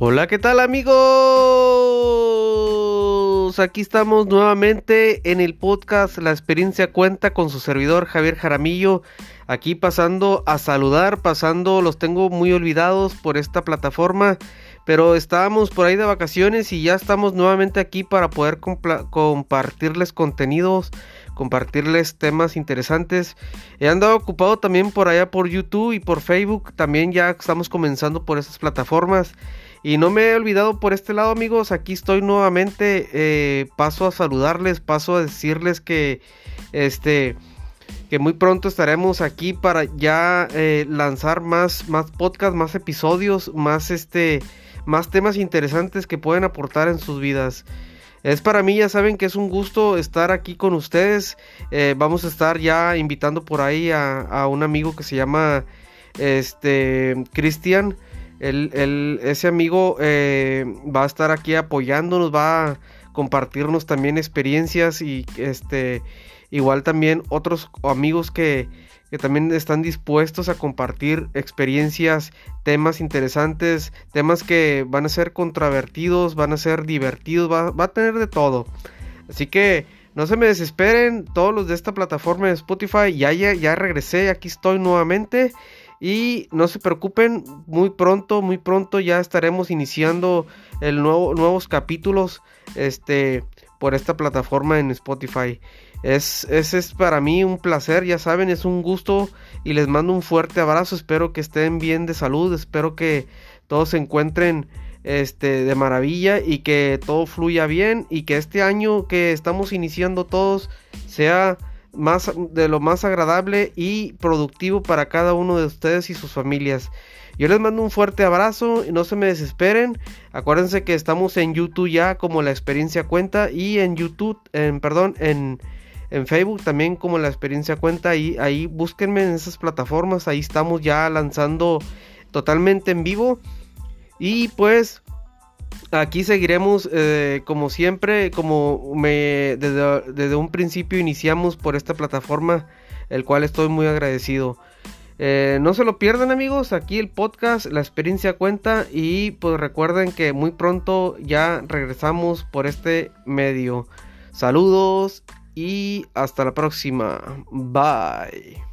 Hola, ¿qué tal amigos? Aquí estamos nuevamente en el podcast La experiencia cuenta con su servidor Javier Jaramillo. Aquí pasando a saludar, pasando, los tengo muy olvidados por esta plataforma, pero estábamos por ahí de vacaciones y ya estamos nuevamente aquí para poder compartirles contenidos, compartirles temas interesantes. He andado ocupado también por allá por YouTube y por Facebook, también ya estamos comenzando por esas plataformas. Y no me he olvidado por este lado, amigos. Aquí estoy nuevamente. Eh, paso a saludarles, paso a decirles que este que muy pronto estaremos aquí para ya eh, lanzar más, más podcasts, más episodios, más este, más temas interesantes que pueden aportar en sus vidas. Es para mí, ya saben que es un gusto estar aquí con ustedes. Eh, vamos a estar ya invitando por ahí a, un amigo que se llama este Cristian ese amigo eh, va a estar aquí apoyándonos, va a compartirnos también experiencias y este igual también otros amigos que, también están dispuestos a compartir experiencias, temas interesantes, temas que van a ser controvertidos, van a ser divertidos, va, va a tener de todo. Así que no se me desesperen, todos los de esta plataforma de Spotify, ya, ya, ya regresé, aquí estoy nuevamente. Y no se preocupen, muy pronto, muy pronto ya estaremos iniciando el nuevo, nuevos capítulos este, por esta plataforma en Spotify. Es, es, para mí un placer, ya saben, es un gusto y les mando un fuerte abrazo. Espero que estén bien de salud, espero que todos se encuentren este, de maravilla y que todo fluya bien y que este año que estamos iniciando todos sea más, de lo más agradable y productivo para cada uno de ustedes y sus familias. Yo les mando un fuerte abrazo y no se me desesperen. Acuérdense que estamos en YouTube ya como la experiencia cuenta y en YouTube, en, perdón, en, en Facebook también como la experiencia cuenta. Y ahí búsquenme en esas plataformas. Ahí estamos ya lanzando totalmente en vivo. Y pues aquí seguiremos eh, como siempre, como me desde, un principio iniciamos por esta plataforma, el cual estoy muy agradecido. Eh, no se lo pierdan amigos, aquí el podcast, la experiencia cuenta y pues recuerden que muy pronto ya regresamos por este medio. Saludos y hasta la próxima. Bye.